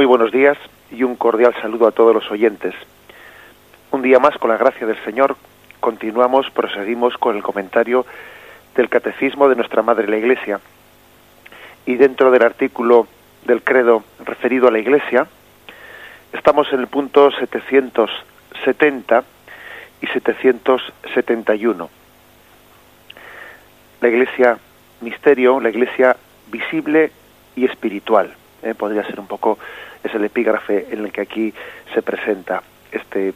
Muy buenos días y un cordial saludo a todos los oyentes. Un día más, con la gracia del Señor, continuamos, proseguimos con el comentario del Catecismo de nuestra Madre la Iglesia. Y dentro del artículo del credo referido a la Iglesia, estamos en el punto 770 y 771. La Iglesia misterio, la Iglesia visible y espiritual. ¿Eh? podría ser un poco, es el epígrafe en el que aquí se presenta este,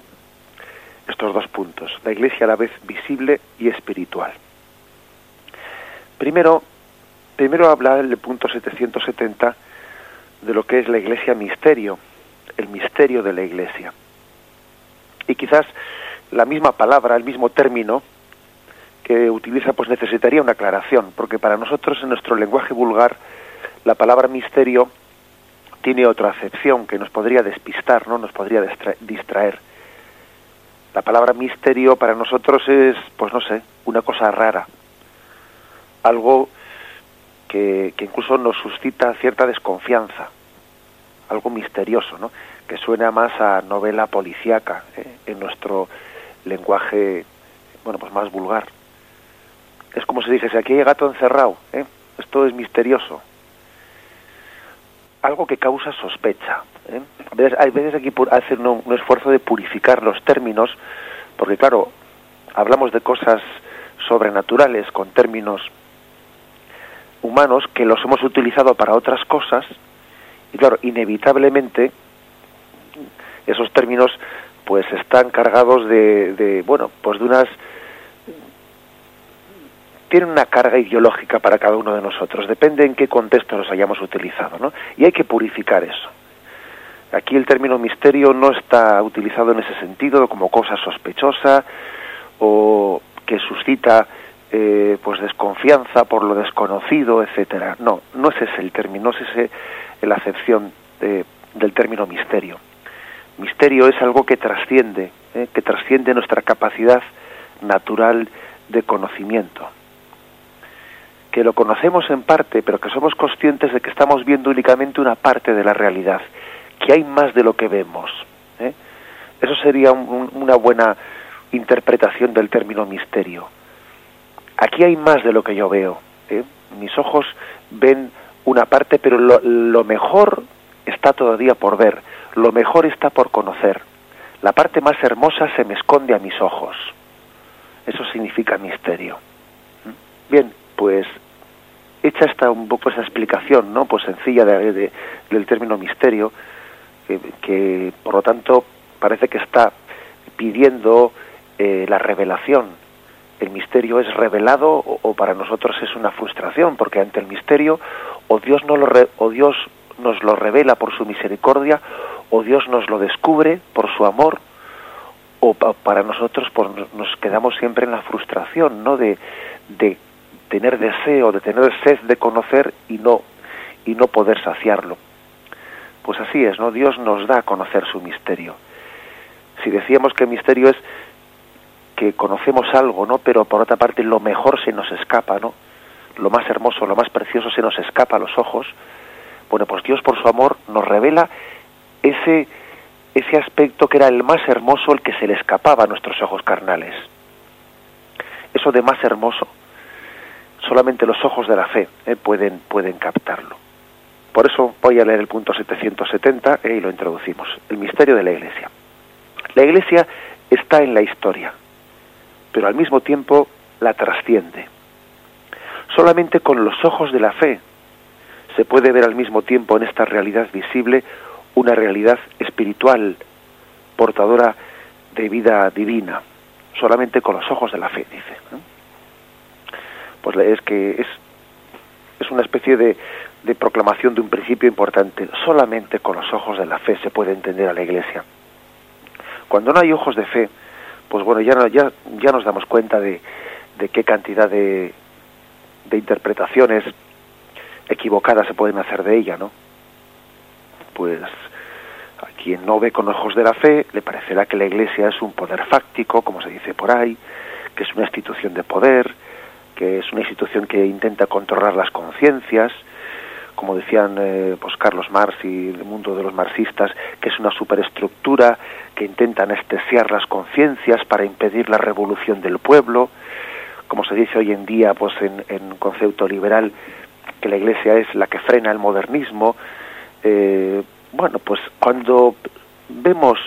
estos dos puntos. La Iglesia a la vez visible y espiritual. Primero, primero habla el punto 770 de lo que es la Iglesia misterio, el misterio de la Iglesia. Y quizás la misma palabra, el mismo término que utiliza, pues necesitaría una aclaración, porque para nosotros en nuestro lenguaje vulgar la palabra misterio tiene otra acepción que nos podría despistar, ¿no? Nos podría distraer. La palabra misterio para nosotros es, pues no sé, una cosa rara. Algo que, incluso nos suscita cierta desconfianza. Algo misterioso, ¿no? Que suena más a novela policíaca ¿eh? en nuestro lenguaje, bueno, pues más vulgar. Es como si dijese, aquí hay gato encerrado, ¿eh? Esto es misterioso algo que causa sospecha. ¿eh? Hay veces aquí hacer un, un, esfuerzo de purificar los términos, porque claro, hablamos de cosas sobrenaturales con términos humanos que los hemos utilizado para otras cosas, y claro, inevitablemente esos términos pues están cargados de, de bueno, pues de unas tienen una carga ideológica para cada uno de nosotros, depende en qué contexto los hayamos utilizado, ¿no? Y hay que purificar eso. Aquí el término misterio no está utilizado en ese sentido como cosa sospechosa o que suscita eh, pues desconfianza por lo desconocido, etcétera. No, no es ese el término, no es ese la acepción de, del término misterio. Misterio es algo que trasciende, ¿eh? que trasciende nuestra capacidad natural de conocimiento que lo conocemos en parte, pero que somos conscientes de que estamos viendo únicamente una parte de la realidad, que hay más de lo que vemos. ¿eh? Eso sería una buena interpretación del término misterio. Aquí hay más de lo que yo veo. ¿eh? Mis ojos ven una parte, pero lo, lo mejor está todavía por ver, lo mejor está por conocer. La parte más hermosa se me esconde a mis ojos. Eso significa misterio. ¿Mm? Bien, pues hecha esta un poco esa explicación, ¿no? Pues sencilla de, del término misterio, que, por lo tanto parece que está pidiendo eh, la revelación. El misterio es revelado o, para nosotros es una frustración, porque ante el misterio o Dios, no lo o Dios nos lo revela por su misericordia, o Dios nos lo descubre por su amor, o para nosotros pues, nos quedamos siempre en la frustración, ¿no? De, de tener deseo, de tener sed de conocer y no y no poder saciarlo. Pues así es, ¿no? Dios nos da a conocer su misterio. Si decíamos que el misterio es que conocemos algo, ¿no? Pero por otra parte lo mejor se nos escapa, ¿no? Lo más hermoso, lo más precioso se nos escapa a los ojos. Bueno, pues Dios por su amor nos revela ese ese aspecto que era el más hermoso, el que se le escapaba a nuestros ojos carnales. Eso de más hermoso, solamente los ojos de la fe eh, pueden, pueden captarlo. Por eso voy a leer el punto 770 eh, y lo introducimos. El misterio de la Iglesia. La Iglesia está en la historia, pero al mismo tiempo la trasciende. Solamente con los ojos de la fe se puede ver al mismo tiempo en esta realidad visible una realidad espiritual, portadora de vida divina. Solamente con los ojos de la fe, dice pues es que es, es una especie de, de proclamación de un principio importante. Solamente con los ojos de la fe se puede entender a la Iglesia. Cuando no hay ojos de fe, pues bueno, ya, ya, ya nos damos cuenta de, de qué cantidad de, de interpretaciones equivocadas se pueden hacer de ella, ¿no? Pues a quien no ve con ojos de la fe le parecerá que la Iglesia es un poder fáctico, como se dice por ahí, que es una institución de poder, que es una institución que intenta controlar las conciencias, como decían eh, pues Carlos Marx y el mundo de los marxistas, que es una superestructura que intenta anestesiar las conciencias para impedir la revolución del pueblo, como se dice hoy en día pues en, en concepto liberal, que la Iglesia es la que frena el modernismo. Eh, bueno, pues cuando vemos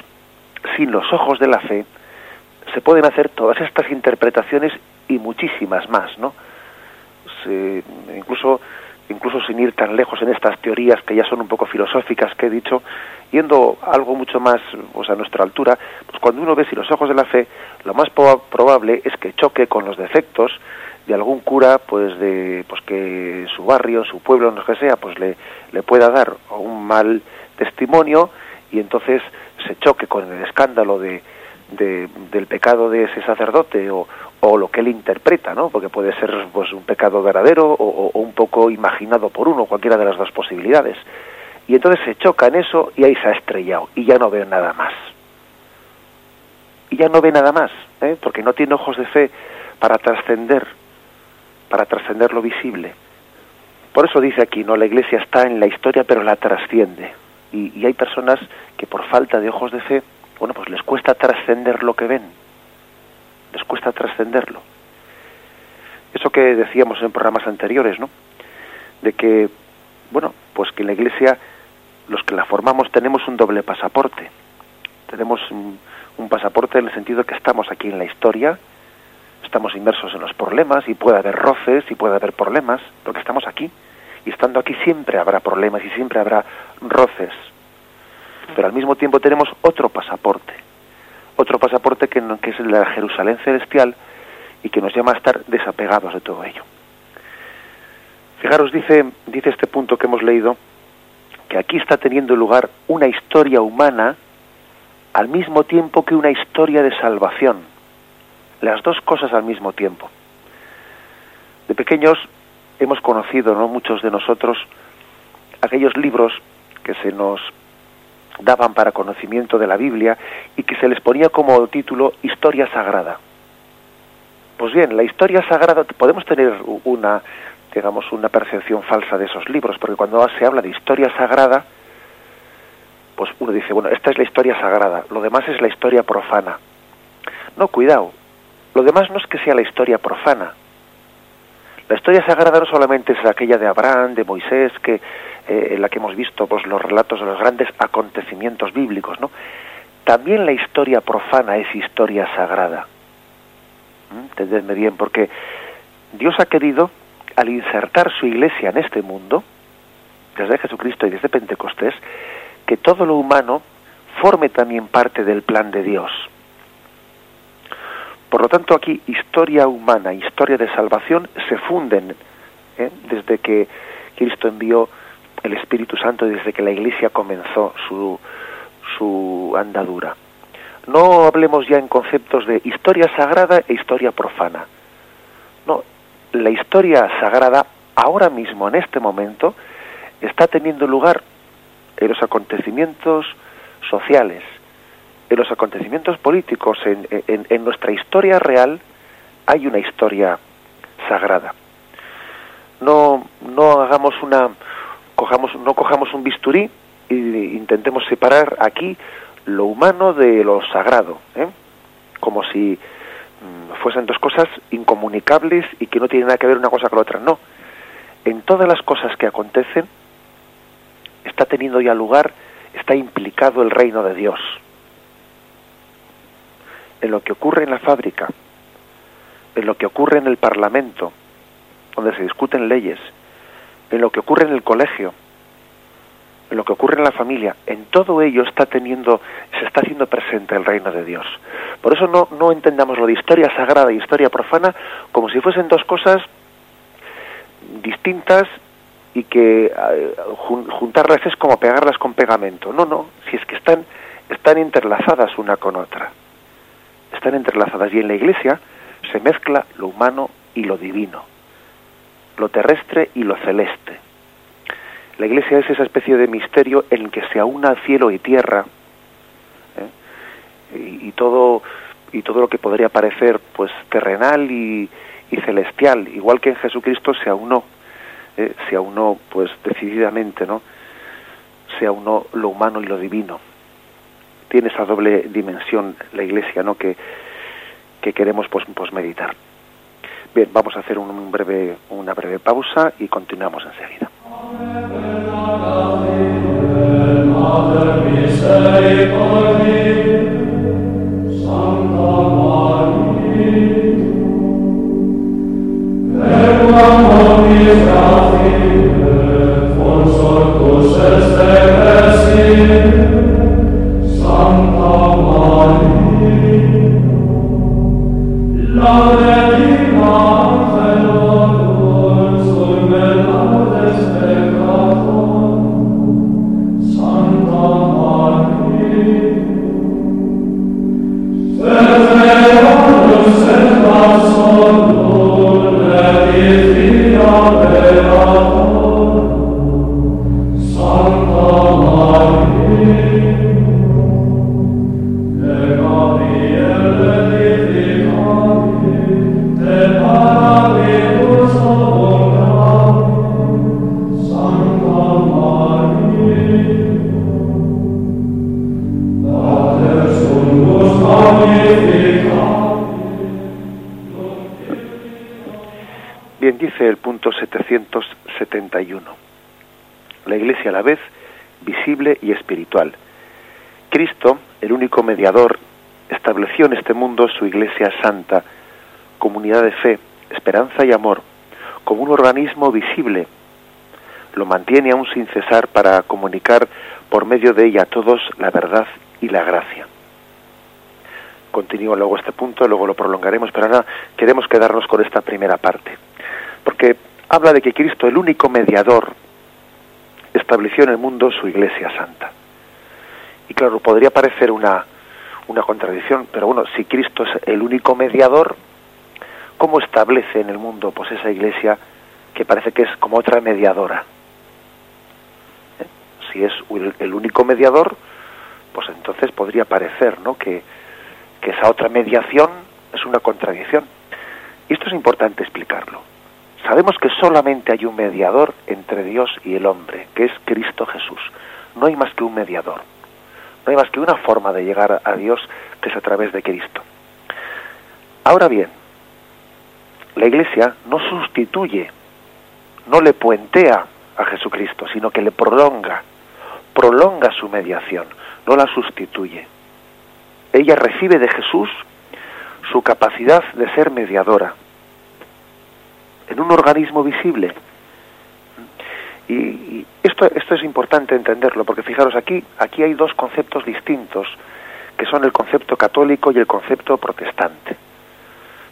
sin los ojos de la fe, se pueden hacer todas estas interpretaciones y muchísimas más, ¿no? incluso incluso sin ir tan lejos en estas teorías que ya son un poco filosóficas que he dicho, yendo algo mucho más pues, a nuestra altura, pues cuando uno ve sin los ojos de la fe, lo más probable es que choque con los defectos de algún cura, pues de pues que su barrio, su pueblo, no que sea, pues le, le pueda dar un mal testimonio y entonces se choque con el escándalo de, del pecado de ese sacerdote o, o lo que él interpreta, ¿no? Porque puede ser pues un pecado verdadero o, un poco imaginado por uno, cualquiera de las dos posibilidades. Y entonces se choca en eso y ahí se ha estrellado y ya no ve nada más. Y ya no ve nada más, ¿eh? porque no tiene ojos de fe para trascender, para trascender lo visible. Por eso dice aquí, no, la Iglesia está en la historia, pero la trasciende. Y, y hay personas que por falta de ojos de fe, bueno, pues les cuesta trascender lo que ven les cuesta trascenderlo. Eso que decíamos en programas anteriores, ¿no? De que, bueno, pues que en la Iglesia, los que la formamos, tenemos un doble pasaporte. Tenemos un, pasaporte en el sentido que estamos aquí en la historia, estamos inmersos en los problemas y puede haber roces y puede haber problemas, porque estamos aquí. Y estando aquí siempre habrá problemas y siempre habrá roces. Pero al mismo tiempo tenemos otro pasaporte, otro pasaporte que, que es el de la Jerusalén celestial y que nos llama a estar desapegados de todo ello. Fijaros, dice, dice este punto que hemos leído, que aquí está teniendo lugar una historia humana al mismo tiempo que una historia de salvación. Las dos cosas al mismo tiempo. De pequeños hemos conocido, ¿no? muchos de nosotros, aquellos libros que se nos daban para conocimiento de la Biblia y que se les ponía como título Historia Sagrada. Pues bien, la historia sagrada, podemos tener una, digamos, una percepción falsa de esos libros, porque cuando se habla de historia sagrada, pues uno dice, bueno, esta es la historia sagrada, lo demás es la historia profana. No, cuidado, lo demás no es que sea la historia profana. La historia sagrada no solamente es aquella de Abraham, de Moisés, que eh, en la que hemos visto pues, los relatos de los grandes acontecimientos bíblicos, ¿no? También la historia profana es historia sagrada. ¿Mm? Entendedme bien, porque Dios ha querido, al insertar su iglesia en este mundo, desde Jesucristo y desde Pentecostés, que todo lo humano forme también parte del plan de Dios. Por lo tanto, aquí historia humana, historia de salvación se funden ¿eh? desde que Cristo envió el Espíritu Santo desde que la Iglesia comenzó su, su andadura. No hablemos ya en conceptos de historia sagrada e historia profana. No, la historia sagrada ahora mismo, en este momento, está teniendo lugar en los acontecimientos sociales, en los acontecimientos políticos, en, en, en nuestra historia real, hay una historia sagrada. No, no hagamos una, cojamos, no cojamos un bisturí e intentemos separar aquí lo humano de lo sagrado, ¿eh? como si mm, fuesen dos cosas incomunicables y que no tienen nada que ver una cosa con la otra. No, en todas las cosas que acontecen está teniendo ya lugar, está implicado el reino de Dios. En lo que ocurre en la fábrica, en lo que ocurre en el Parlamento, donde se discuten leyes, en lo que ocurre en el colegio, en lo que ocurre en la familia, en todo ello está teniendo, se está haciendo presente el reino de Dios. Por eso no, no entendamos lo de historia sagrada y historia profana como si fuesen dos cosas distintas y que eh, juntarlas es como pegarlas con pegamento. No, no, si es que están, están entrelazadas una con otra. Están entrelazadas y en la iglesia se mezcla lo humano y lo divino lo terrestre y lo celeste. La Iglesia es esa especie de misterio en que se aúna cielo y tierra ¿eh? y, todo y todo lo que podría parecer pues terrenal y, celestial, igual que en Jesucristo se aunó eh, se aunó pues decididamente, ¿no? Se aunó lo humano y lo divino. Tiene esa doble dimensión la Iglesia, ¿no? Que, que queremos pues, pues meditar. Bien, vamos a hacer un breve, una breve pausa y continuamos enseguida. estableció en Santa, comunidad de fe, esperanza y amor, como un organismo visible. Lo mantiene aún sin cesar para comunicar por medio de ella a todos la verdad y la gracia. Continúa luego este punto, luego lo prolongaremos, pero ahora queremos quedarnos con esta primera parte, porque habla de que Cristo, el único mediador, estableció en el mundo su Iglesia Santa. Y claro, podría parecer una, una contradicción, pero bueno, si Cristo es el único mediador, ¿cómo establece en el mundo pues esa iglesia que parece que es como otra mediadora? ¿Eh? Si es el único mediador, pues entonces podría parecer ¿no? que, que esa otra mediación es una contradicción. Y esto es importante explicarlo. Sabemos que solamente hay un mediador entre Dios y el hombre, que es Cristo Jesús. No hay más que un mediador. No hay más que una forma de llegar a Dios que es a través de Cristo. Ahora bien, la Iglesia no sustituye, no le puentea a Jesucristo, sino que le prolonga, prolonga su mediación, no la sustituye. Ella recibe de Jesús su capacidad de ser mediadora en un organismo visible y, esto, esto es importante entenderlo, porque fijaros, aquí, aquí hay dos conceptos distintos, que son el concepto católico y el concepto protestante.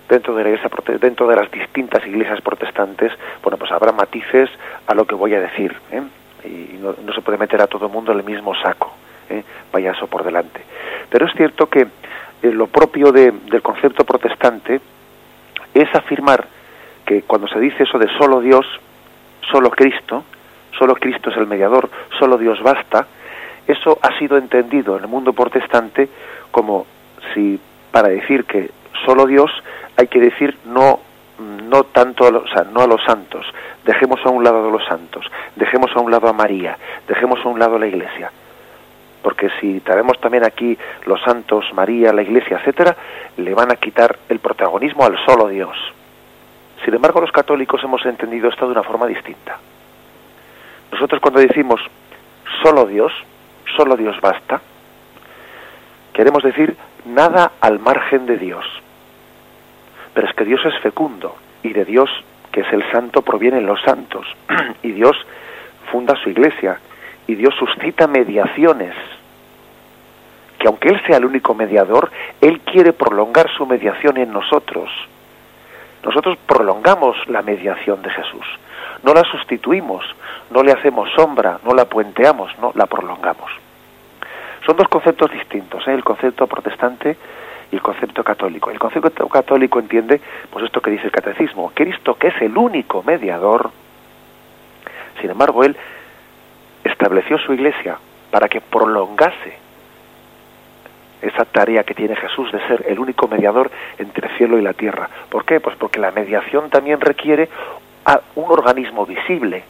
Dentro de, la dentro de las distintas iglesias protestantes, bueno, pues habrá matices a lo que voy a decir, ¿eh? y no, se puede meter a todo el mundo en el mismo saco, ¿eh? vaya eso por delante. Pero es cierto que eh, lo propio del concepto protestante es afirmar que cuando se dice eso de solo Dios, solo Cristo, solo Cristo es el mediador, solo Dios basta, eso ha sido entendido en el mundo protestante como si para decir que solo Dios hay que decir no no tanto a los, no a los santos, dejemos a un lado a los santos, dejemos a un lado a María, dejemos a un lado a la Iglesia. Porque si traemos también aquí los santos, María, la Iglesia, etcétera, le van a quitar el protagonismo al solo Dios. Sin embargo, los católicos hemos entendido esto de una forma distinta. Nosotros cuando decimos solo Dios, solo Dios basta, queremos decir nada al margen de Dios. Pero es que Dios es fecundo y de Dios, que es el santo, provienen los santos. y Dios funda su iglesia y Dios suscita mediaciones. Que aunque Él sea el único mediador, Él quiere prolongar su mediación en nosotros. Nosotros prolongamos la mediación de Jesús no la sustituimos, no le hacemos sombra, no la puenteamos, no, la prolongamos. Son dos conceptos distintos, ¿eh? el concepto protestante y el concepto católico. El concepto católico entiende, pues esto que dice el catecismo, Cristo que es el único mediador, sin embargo, él estableció su iglesia para que prolongase esa tarea que tiene Jesús de ser el único mediador entre el cielo y la tierra. ¿Por qué? Pues porque la mediación también requiere un organismo visible.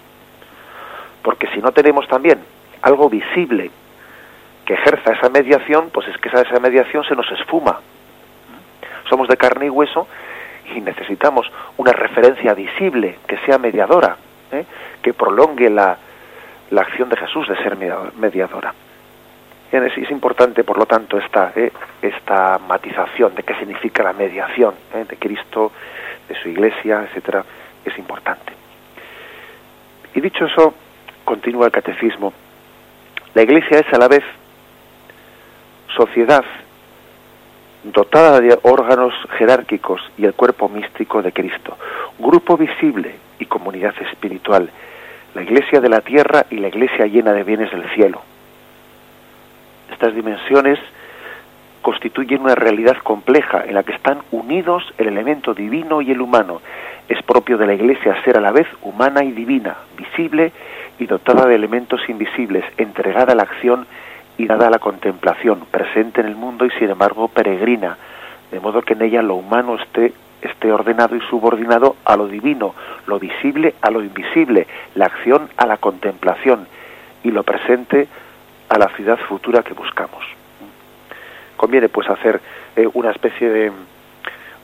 Porque si no tenemos también algo visible que ejerza esa mediación, pues es que esa, esa mediación se nos esfuma. Somos de carne y hueso y necesitamos una referencia visible que sea mediadora, ¿eh? que prolongue la, la, acción de Jesús de ser mediadora. Es, importante, por lo tanto, esta, ¿eh? esta matización de qué significa la mediación ¿eh? de Cristo, de su Iglesia, etcétera, es importante. Y dicho eso, continúa el catecismo. La Iglesia es a la vez sociedad dotada de órganos jerárquicos y el cuerpo místico de Cristo, grupo visible y comunidad espiritual, la iglesia de la tierra y la iglesia llena de bienes del cielo. Estas dimensiones constituyen una realidad compleja en la que están unidos el elemento divino y el humano. Es propio de la iglesia ser a la vez humana y divina, visible y dotada de elementos invisibles, entregada a la acción y dada la contemplación, presente en el mundo y sin embargo peregrina, de modo que en ella lo humano esté, esté ordenado y subordinado a lo divino, lo visible a lo invisible, la acción a la contemplación y lo presente a la ciudad futura que buscamos. Conviene pues hacer eh, una especie de,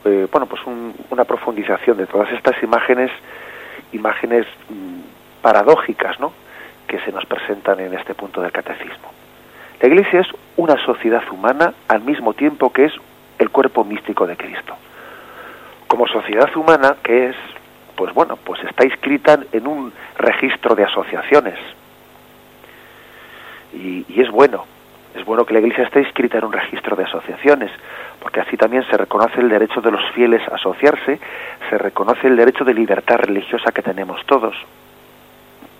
eh, bueno, pues una profundización de todas estas imágenes, imágenes mm, paradójicas, ¿no? que se nos presentan en este punto del catecismo. La Iglesia es una sociedad humana al mismo tiempo que es el cuerpo místico de Cristo. Como sociedad humana, que es, pues bueno, pues está inscrita en un registro de asociaciones. Y, es bueno, es bueno que la Iglesia esté inscrita en un registro de asociaciones, porque así también se reconoce el derecho de los fieles a asociarse, se reconoce el derecho de libertad religiosa que tenemos todos.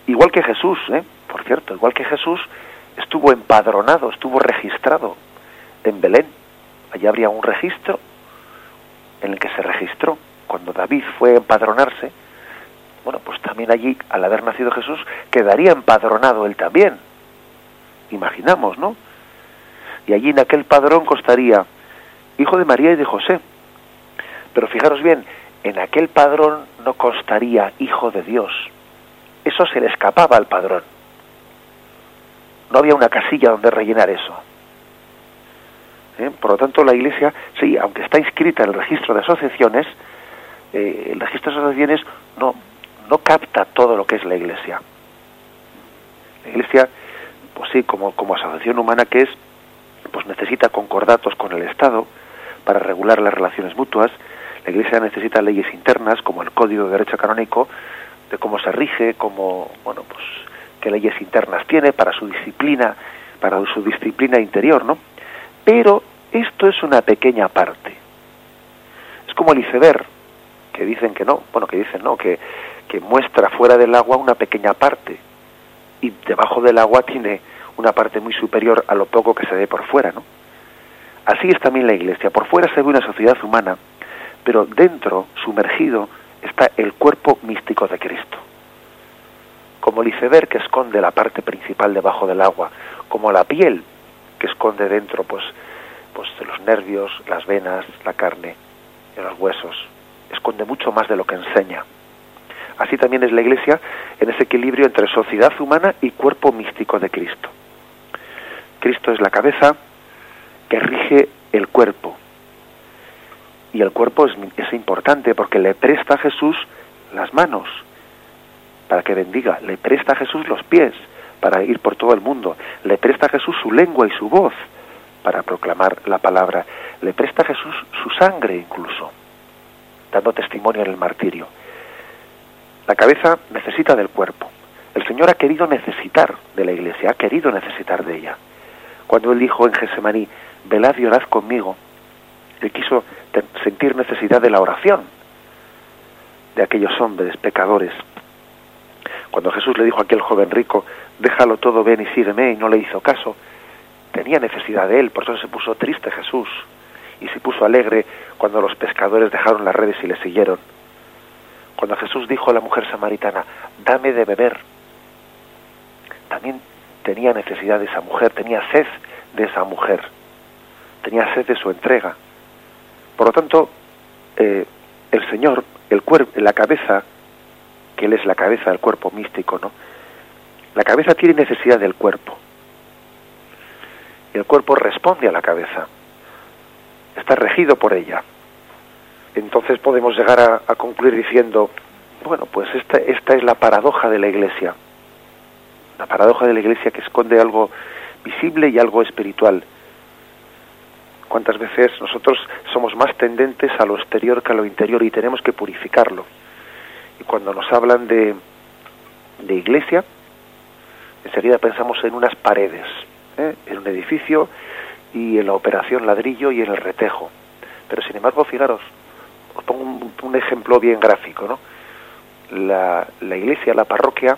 Igual que Jesús, ¿eh? por cierto, igual que Jesús, estuvo empadronado, estuvo registrado en Belén. Allí habría un registro en el que se registró. Cuando David fue a empadronarse, bueno, pues también allí, al haber nacido Jesús, quedaría empadronado él también. Imaginamos, ¿no? Y allí en aquel padrón costaría hijo de María y de José. Pero fijaros bien, en aquel padrón no constaría hijo de Dios. Eso se le escapaba al padrón no había una casilla donde rellenar eso. ¿Eh? Por lo tanto, la Iglesia, sí, aunque está inscrita en el registro de asociaciones, eh, el registro de asociaciones no, no capta todo lo que es la Iglesia. La Iglesia, pues sí, como, como asociación humana que es, pues necesita concordatos con el Estado para regular las relaciones mutuas. La Iglesia necesita leyes internas, como el Código de Derecho Canónico, de cómo se rige, cómo, bueno, pues qué leyes internas tiene para su disciplina, para su disciplina interior, ¿no? Pero esto es una pequeña parte. Es como el iceberg, que dicen que no, bueno, que dicen no, que, que muestra fuera del agua una pequeña parte y debajo del agua tiene una parte muy superior a lo poco que se ve por fuera, ¿no? Así es también la Iglesia. Por fuera se ve una sociedad humana, pero dentro, sumergido, está el cuerpo místico de Cristo como el iceberg que esconde la parte principal debajo del agua, como la piel que esconde dentro pues, pues los nervios, las venas, la carne, los huesos, esconde mucho más de lo que enseña. Así también es la Iglesia en ese equilibrio entre sociedad humana y cuerpo místico de Cristo. Cristo es la cabeza que rige el cuerpo. Y el cuerpo es, es importante porque le presta a Jesús las manos, para que bendiga. Le presta a Jesús los pies para ir por todo el mundo. Le presta a Jesús su lengua y su voz para proclamar la palabra. Le presta a Jesús su sangre incluso, dando testimonio en el martirio. La cabeza necesita del cuerpo. El Señor ha querido necesitar de la iglesia, ha querido necesitar de ella. Cuando Él dijo en Gesemaní, velad y orad conmigo, Él quiso sentir necesidad de la oración de aquellos hombres pecadores cuando Jesús le dijo a aquel joven rico, déjalo todo, ven y sígueme, y no le hizo caso, tenía necesidad de él, por eso se puso triste Jesús, y se puso alegre cuando los pescadores dejaron las redes y le siguieron. Cuando Jesús dijo a la mujer samaritana, dame de beber, también tenía necesidad de esa mujer, tenía sed de esa mujer, tenía sed de su entrega. Por lo tanto, eh, el Señor, el cuerpo, la cabeza, que Él es la cabeza del cuerpo místico, ¿no? La cabeza tiene necesidad del cuerpo. Y el cuerpo responde a la cabeza. Está regido por ella. Entonces podemos llegar a, a concluir diciendo, bueno, pues esta, esta es la paradoja de la Iglesia. La paradoja de la Iglesia que esconde algo visible y algo espiritual. ¿Cuántas veces nosotros somos más tendentes a lo exterior que a lo interior y tenemos que purificarlo? Y cuando nos hablan de, de iglesia, enseguida pensamos en unas paredes, ¿eh? en un edificio y en la operación ladrillo y en el retejo. Pero sin embargo, fijaros, os pongo un, un ejemplo bien gráfico, ¿no? La, la iglesia, la parroquia,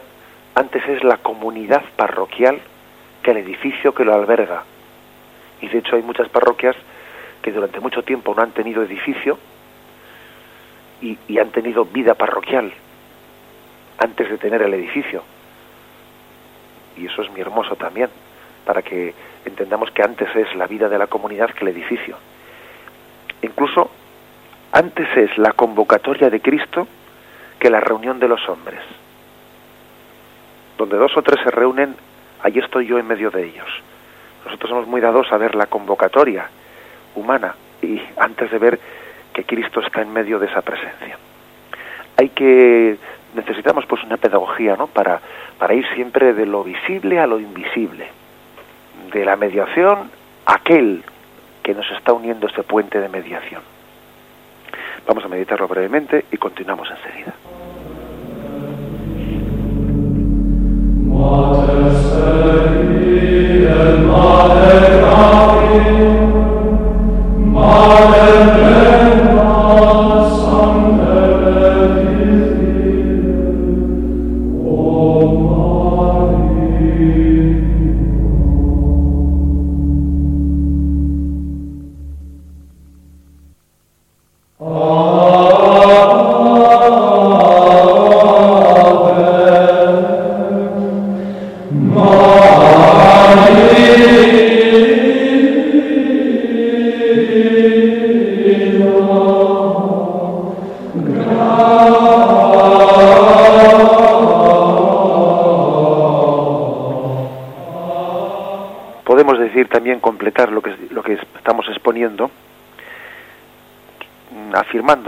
antes es la comunidad parroquial que el edificio que lo alberga. Y de hecho hay muchas parroquias que durante mucho tiempo no han tenido edificio y, han tenido vida parroquial antes de tener el edificio. Y eso es muy hermoso también, para que entendamos que antes es la vida de la comunidad que el edificio. Incluso antes es la convocatoria de Cristo que la reunión de los hombres. Donde dos o tres se reúnen, allí estoy yo en medio de ellos. Nosotros somos muy dados a ver la convocatoria humana y antes de ver que Cristo está en medio de esa presencia. Hay que necesitamos pues una pedagogía, ¿no? Para para ir siempre de lo visible a lo invisible, de la mediación a aquel que nos está uniendo este puente de mediación. Vamos a meditarlo brevemente y continuamos enseguida. Mater Serbi et Mater Gabi,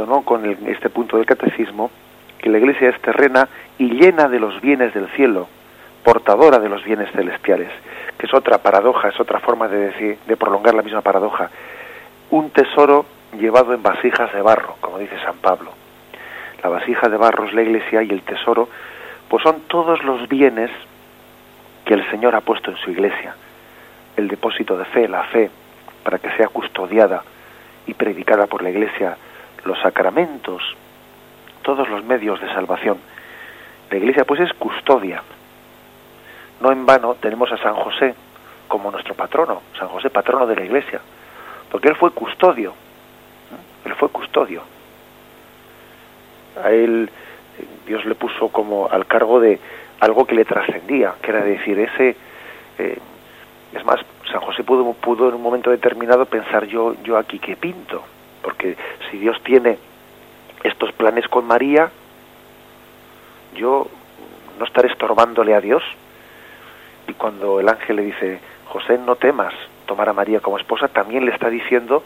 ¿no? con este punto del catecismo que la iglesia es terrena y llena de los bienes del cielo, portadora de los bienes celestiales, que es otra paradoja, es otra forma de decir, de prolongar la misma paradoja. Un tesoro llevado en vasijas de barro, como dice San Pablo. La vasija de barro es la iglesia y el tesoro, pues son todos los bienes que el Señor ha puesto en su iglesia. El depósito de fe, la fe, para que sea custodiada y predicada por la iglesia, los sacramentos, todos los medios de salvación. La iglesia pues es custodia. No en vano tenemos a San José como nuestro patrono, San José patrono de la iglesia, porque él fue custodio, él fue custodio. A él Dios le puso como al cargo de algo que le trascendía, que era decir, ese, eh, es más, San José pudo, pudo en un momento determinado pensar yo, yo aquí qué pinto, porque si Dios tiene estos planes con María, yo no estaré estorbándole a Dios. Y cuando el ángel le dice, José, no temas tomar a María como esposa, también le está diciendo,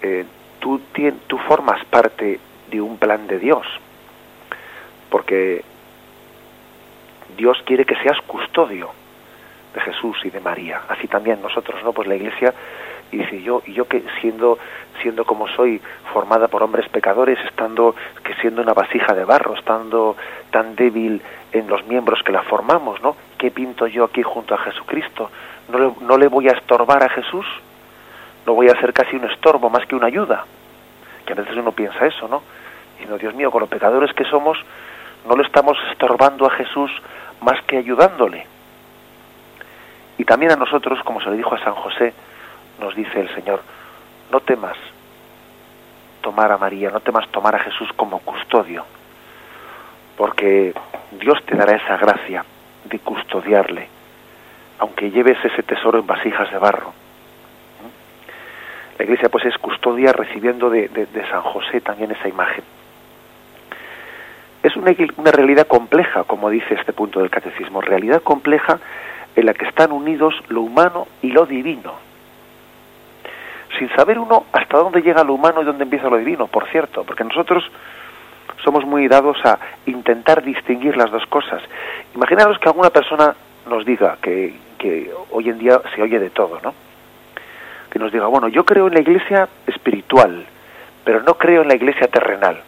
eh, tú, tú formas parte de un plan de Dios, porque Dios quiere que seas custodio de Jesús y de María. Así también nosotros, ¿no? Pues la Iglesia y dice yo yo que siendo siendo como soy formada por hombres pecadores estando que siendo una vasija de barro estando tan débil en los miembros que la formamos no qué pinto yo aquí junto a Jesucristo no le, no le voy a estorbar a Jesús no voy a ser casi un estorbo más que una ayuda. Que a veces uno piensa eso no y no Dios mío con los pecadores que somos no le estamos estorbando a Jesús más que ayudándole. Y también a nosotros como se le dijo a San José nos dice el Señor, no temas tomar a María, no temas tomar a Jesús como custodio, porque Dios te dará esa gracia de custodiarle, aunque lleves ese tesoro en vasijas de barro. La iglesia pues es custodia recibiendo de, San José también esa imagen. es una realidad compleja, como dice este punto del catecismo, realidad compleja en la que están unidos lo humano y lo divino. Sin saber uno hasta dónde llega lo humano y dónde empieza lo divino, por cierto, porque nosotros somos muy dados a intentar distinguir las dos cosas. Imaginaros que alguna persona nos diga que, que hoy en día se oye de todo, ¿no? Que nos diga, bueno, yo creo en la iglesia espiritual, pero no creo en la iglesia terrenal.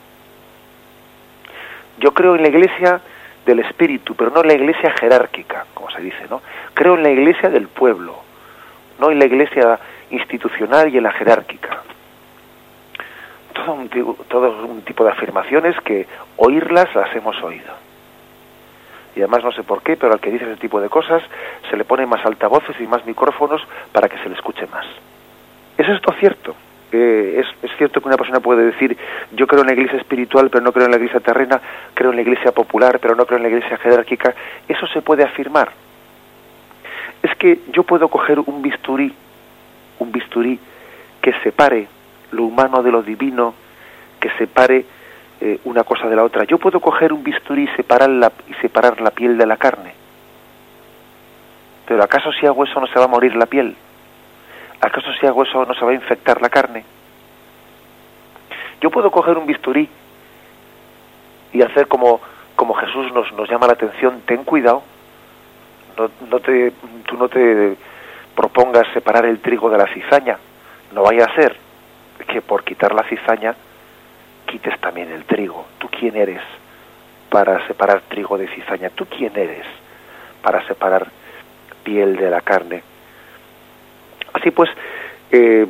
Yo creo en la iglesia del espíritu, pero no en la iglesia jerárquica, como se dice, ¿no? Creo en la iglesia del pueblo, no en la iglesia institucional y en la jerárquica. Todo un, todo un tipo de afirmaciones que oírlas las hemos oído. Y además no sé por qué, pero al que dice ese tipo de cosas se le pone más altavoces y más micrófonos para que se le escuche más. ¿Es esto cierto? es, cierto que una persona puede decir yo creo en la iglesia espiritual pero no creo en la iglesia terrena, creo en la iglesia popular pero no creo en la iglesia jerárquica. Eso se puede afirmar. Es que yo puedo coger un bisturí, un bisturí que separe lo humano de lo divino, que separe eh, una cosa de la otra. Yo puedo coger un bisturí y separar, la, y separar la piel de la carne. Pero ¿acaso si hago eso no se va a morir la piel? ¿acaso si hago eso no se va a infectar la carne? Yo puedo coger un bisturí y hacer como, como Jesús nos, nos llama la atención, ten cuidado, no, no te, tú no te propongas separar el trigo de la cizaña, no vaya a ser que por quitar la cizaña quites también el trigo. ¿Tú quién eres para separar trigo de cizaña? ¿Tú quién eres para separar piel de la carne? Así pues, eh,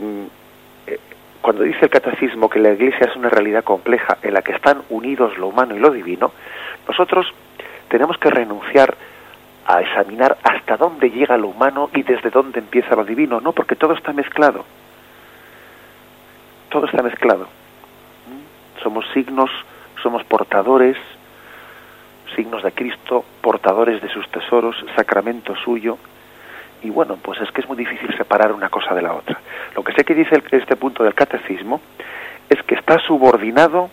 eh, cuando dice el catecismo que la Iglesia es una realidad compleja en la que están unidos lo humano y lo divino, nosotros tenemos que renunciar a examinar hasta dónde llega lo humano y desde dónde empieza lo divino, no, porque todo está mezclado. Todo está mezclado. Somos signos, somos portadores, signos de Cristo, portadores de sus tesoros, sacramento suyo, y bueno, pues es que es muy difícil separar una cosa de la otra. Lo que sé que dice este punto del catecismo es que está subordinado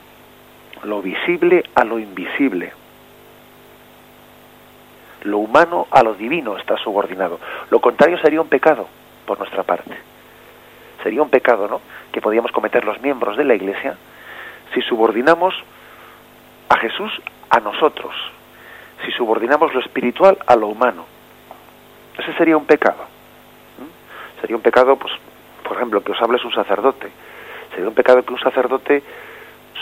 lo visible a lo invisible. Lo humano a lo divino está subordinado. Lo contrario sería un pecado por nuestra parte. Sería un pecado, ¿no? Que podíamos cometer los miembros de la Iglesia si subordinamos a Jesús a nosotros, si subordinamos lo espiritual a lo humano ese sería un pecado. Sería un pecado, pues, por ejemplo, que os hables un sacerdote. Sería un pecado que un sacerdote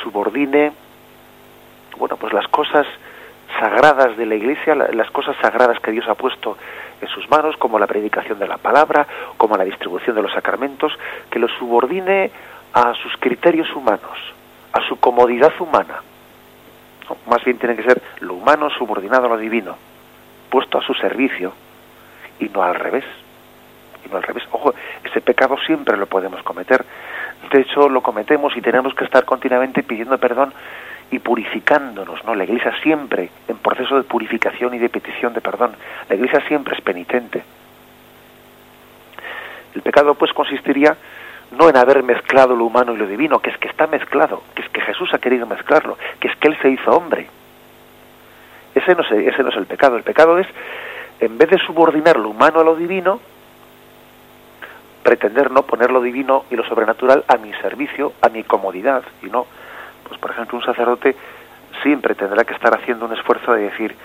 subordine, bueno, pues las cosas sagradas de la Iglesia, las cosas sagradas que Dios ha puesto en sus manos, como la predicación de la palabra, como la distribución de los sacramentos, que lo subordine a sus criterios humanos, a su comodidad humana. más bien tiene que ser lo humano subordinado a lo divino, puesto a su servicio y no al revés. Y no al revés. Ojo, ese pecado siempre lo podemos cometer. De hecho, lo cometemos y tenemos que estar continuamente pidiendo perdón y purificándonos, ¿no? La Iglesia siempre en proceso de purificación y de petición de perdón. La Iglesia siempre es penitente. El pecado pues consistiría no en haber mezclado lo humano y lo divino, que es que está mezclado, que es que Jesús ha querido mezclarlo, que es que Él se hizo hombre. Ese no es, ese no es el pecado. El pecado es en vez de subordinar lo humano a lo divino, pretender no poner lo divino y lo sobrenatural a mi servicio, a mi comodidad, y no, pues por ejemplo un sacerdote siempre tendrá que estar haciendo un esfuerzo de decir,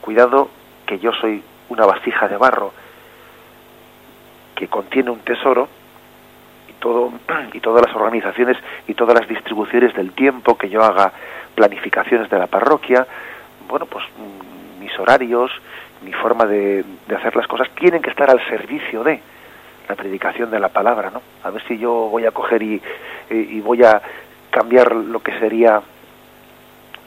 cuidado que yo soy una vasija de barro que contiene un tesoro y todo y todas las organizaciones y todas las distribuciones del tiempo que yo haga planificaciones de la parroquia, bueno, pues mm, mis horarios, mi forma de, hacer las cosas tienen que estar al servicio de la predicación de la palabra, ¿no? A ver si yo voy a coger y, y, voy a cambiar lo que sería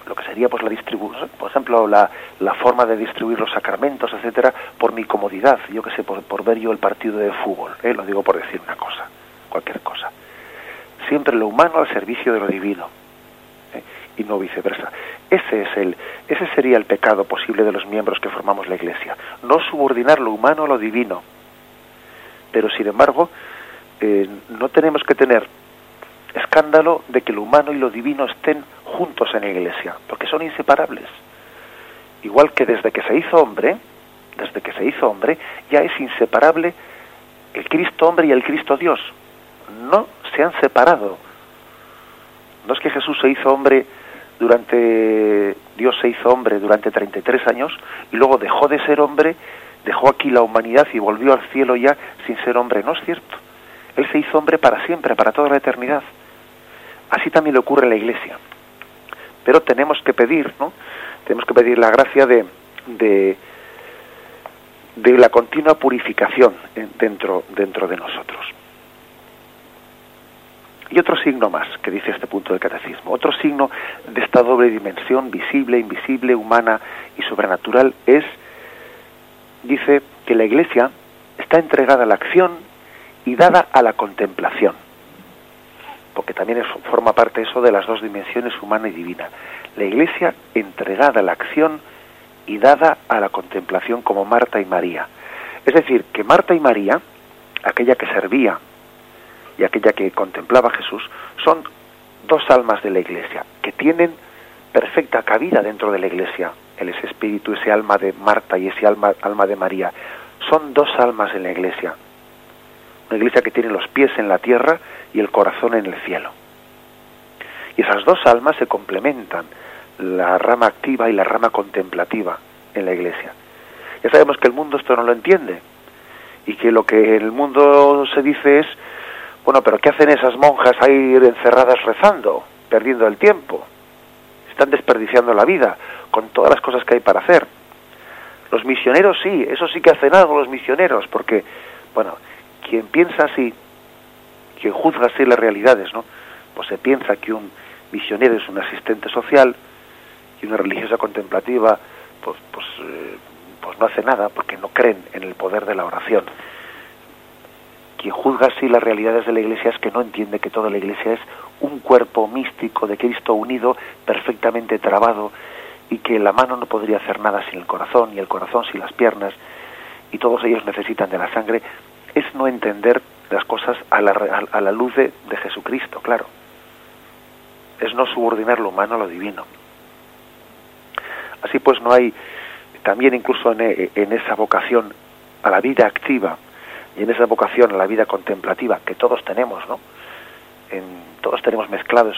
lo que sería pues la distribución, por ejemplo, la, la, forma de distribuir los sacramentos, etcétera, por mi comodidad, yo que sé, por, por ver yo el partido de fútbol, ¿eh? lo digo por decir una cosa, cualquier cosa. Siempre lo humano al servicio de lo divino y no viceversa. Ese es el, ese sería el pecado posible de los miembros que formamos la Iglesia, no subordinar lo humano a lo divino. Pero sin embargo, eh, no tenemos que tener escándalo de que lo humano y lo divino estén juntos en la iglesia, porque son inseparables. Igual que desde que se hizo hombre, desde que se hizo hombre, ya es inseparable el Cristo hombre y el Cristo Dios. No se han separado. No es que Jesús se hizo hombre durante Dios se hizo hombre durante 33 años y luego dejó de ser hombre, dejó aquí la humanidad y volvió al cielo ya sin ser hombre. No es cierto. Él se hizo hombre para siempre, para toda la eternidad. Así también le ocurre en la Iglesia. Pero tenemos que pedir, ¿no? Tenemos que pedir la gracia de, de, la continua purificación dentro, dentro de nosotros. Y otro signo más que dice este punto del catecismo, otro signo de esta doble dimensión, visible, invisible, humana y sobrenatural, es, dice, que la Iglesia está entregada a la acción y dada a la contemplación, porque también forma parte eso de las dos dimensiones, humana y divina. La Iglesia entregada a la acción y dada a la contemplación como Marta y María. Es decir, que Marta y María, aquella que servía y aquella que contemplaba a Jesús, son dos almas de la Iglesia, que tienen perfecta cabida dentro de la Iglesia, el ese espíritu, ese alma de Marta y ese alma, alma de María. Son dos almas en la Iglesia. Una Iglesia que tiene los pies en la tierra y el corazón en el cielo. Y esas dos almas se complementan, la rama activa y la rama contemplativa en la Iglesia. Ya sabemos que el mundo esto no lo entiende y que lo que el mundo se dice es bueno, pero ¿qué hacen esas monjas ahí encerradas rezando, perdiendo el tiempo? Están desperdiciando la vida con todas las cosas que hay para hacer. Los misioneros sí, eso sí que hacen algo los misioneros, porque, bueno, quien piensa así, quien juzga así las realidades, ¿no? Pues se piensa que un misionero es un asistente social y una religiosa contemplativa, pues, pues, eh, pues no hace nada porque no creen en el poder de la oración quien juzga así las realidades de la Iglesia es que no entiende que toda la Iglesia es un cuerpo místico de Cristo unido, perfectamente trabado, y que la mano no podría hacer nada sin el corazón, y el corazón sin las piernas, y todos ellos necesitan de la sangre, es no entender las cosas a la, a la luz de, Jesucristo, claro. Es no subordinar lo humano a lo divino. Así pues no hay, también incluso en, en esa vocación a la vida activa, y en esa vocación a la vida contemplativa que todos tenemos, ¿no? En, todos tenemos mezclados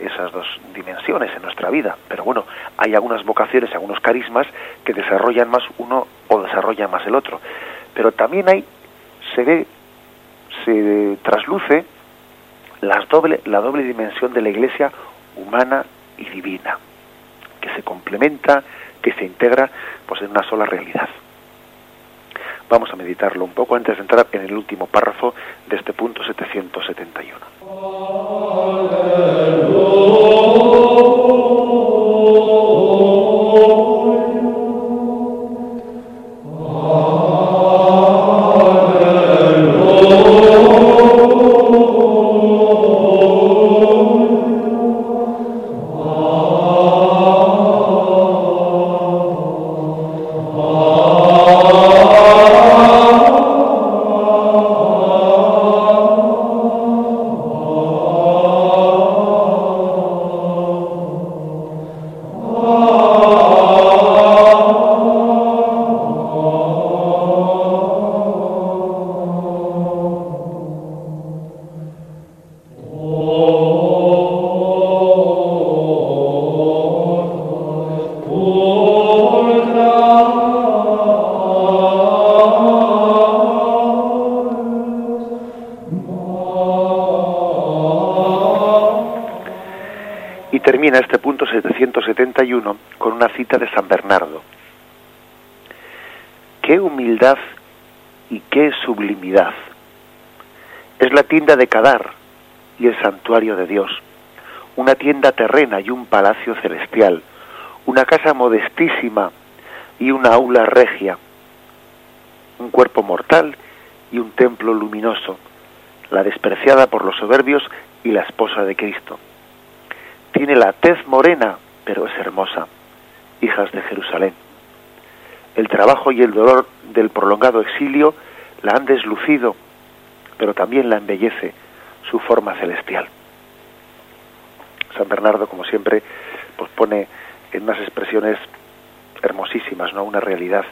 esas dos dimensiones en nuestra vida, pero bueno, hay algunas vocaciones, algunos carismas que desarrollan más uno o desarrollan más el otro. Pero también hay, se ve, se trasluce la doble dimensión de la iglesia humana y divina, que se complementa, que se integra pues en una sola realidad. Vamos a meditarlo un poco antes de entrar en el último párrafo de este punto 771. Este punto 771 con una cita de San Bernardo. Qué humildad y qué sublimidad. Es la tienda de Cadar y el santuario de Dios, una tienda terrena y un palacio celestial, una casa modestísima y una aula regia, un cuerpo mortal y un templo luminoso, la despreciada por los soberbios y la esposa de Cristo tiene la tez morena, pero es hermosa, hijas de Jerusalén. El trabajo y el dolor del prolongado exilio la han deslucido, pero también la embellece su forma celestial. San Bernardo, como siempre, pues pone en unas expresiones hermosísimas, ¿no? Una realidad,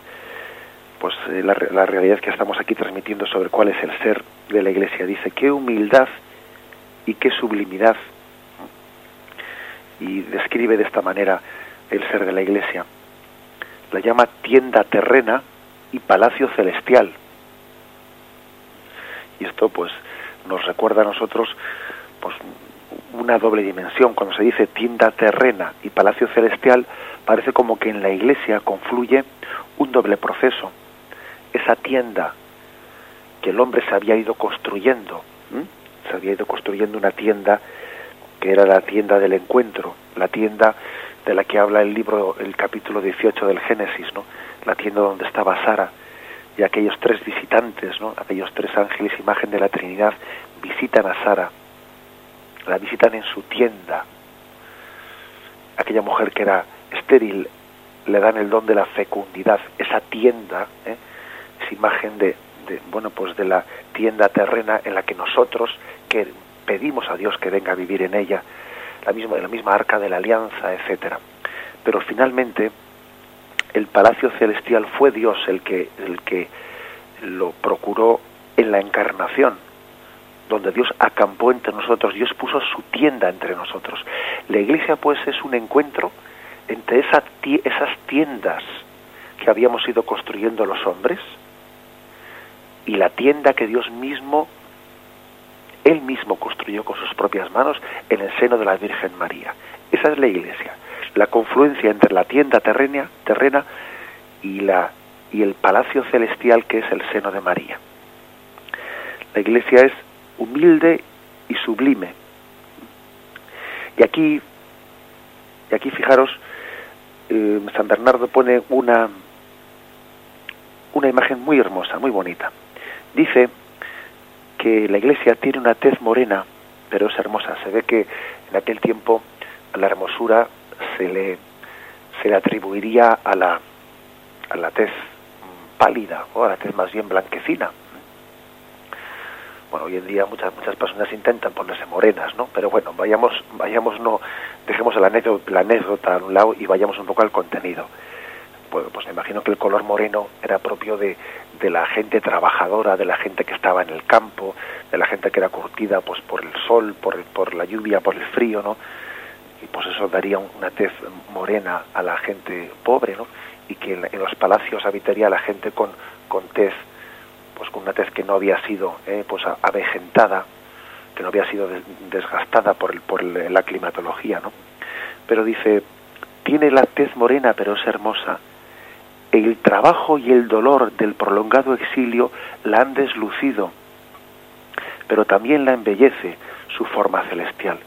pues eh, la, la, realidad que estamos aquí transmitiendo sobre cuál es el ser de la Iglesia. Dice, qué humildad y qué sublimidad. Y describe de esta manera el ser de la Iglesia. La llama tienda terrena y palacio celestial. Y esto pues nos recuerda a nosotros pues una doble dimensión. Cuando se dice tienda terrena y palacio celestial, parece como que en la iglesia confluye un doble proceso. Esa tienda que el hombre se había ido construyendo, se había ido construyendo una tienda que era la tienda del encuentro, la tienda de la que habla el libro, el capítulo 18 del Génesis, ¿no? La tienda donde estaba Sara y aquellos tres visitantes, ¿no? Aquellos tres ángeles, imagen de la Trinidad, visitan a Sara, la visitan en su tienda. Aquella mujer que era estéril le dan el don de la fecundidad. Esa tienda ¿eh? es imagen de, de, bueno, pues de la tienda terrena en la que nosotros que pedimos a Dios que venga a vivir en ella, la misma, la misma arca de la alianza, etcétera. Pero finalmente el palacio celestial fue Dios el que, el que lo procuró en la encarnación, donde Dios acampó entre nosotros, Dios puso su tienda entre nosotros. La iglesia pues es un encuentro entre esa, esas tiendas que habíamos ido construyendo los hombres y la tienda que Dios mismo, Él mismo construyó con sus propias manos en el seno de la Virgen María. Esa es la iglesia, la confluencia entre la tienda terrena, y, la, y el palacio celestial que es el seno de María. La iglesia es humilde y sublime. Y aquí, y aquí fijaros, eh, San Bernardo pone una, una imagen muy hermosa, muy bonita. Dice que la iglesia tiene una tez morena, pero es hermosa. Se ve que en aquel tiempo la hermosura se le, se le atribuiría a la, a la tez pálida o a la tez más bien blanquecina bueno, hoy en día muchas muchas personas intentan ponerse morenas, ¿no? Pero bueno, vayamos vayamos no dejemos la anécdota, la anécdota a un lado y vayamos un poco al contenido. Pues, pues me imagino que el color moreno era propio de, de la gente trabajadora, de la gente que estaba en el campo, de la gente que era curtida pues por el sol, por, por la lluvia, por el frío, ¿no? Y pues eso daría una tez morena a la gente pobre, ¿no? Y que en, los palacios habitaría la gente con, con tez pues con una tez que no había sido eh, pues avejentada, que no había sido desgastada por, el, por la climatología, ¿no? Pero dice, tiene la tez morena pero es hermosa. El trabajo y el dolor del prolongado exilio la han deslucido, pero también la embellece su forma celestial.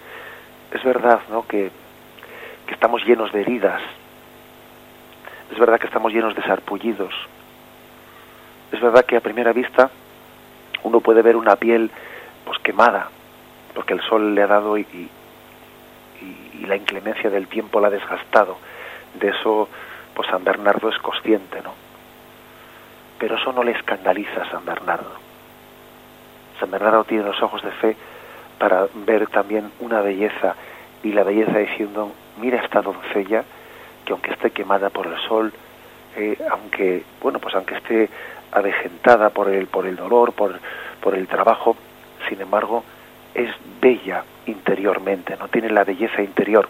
Es verdad, ¿no? Que, que estamos llenos de heridas. Es verdad que estamos llenos de sarpullidos es verdad que a primera vista uno puede ver una piel pues quemada, porque el sol le ha dado y, y, la inclemencia del tiempo la ha desgastado. De eso, pues San Bernardo es consciente, ¿no? Pero eso no le escandaliza a San Bernardo. San Bernardo tiene los ojos de fe para ver también una belleza y la belleza diciendo, mira esta doncella que aunque esté quemada por el sol, eh, aunque bueno pues aunque esté avejentada por el, por el dolor, por, por el trabajo, sin embargo, es bella interiormente, no tiene la belleza interior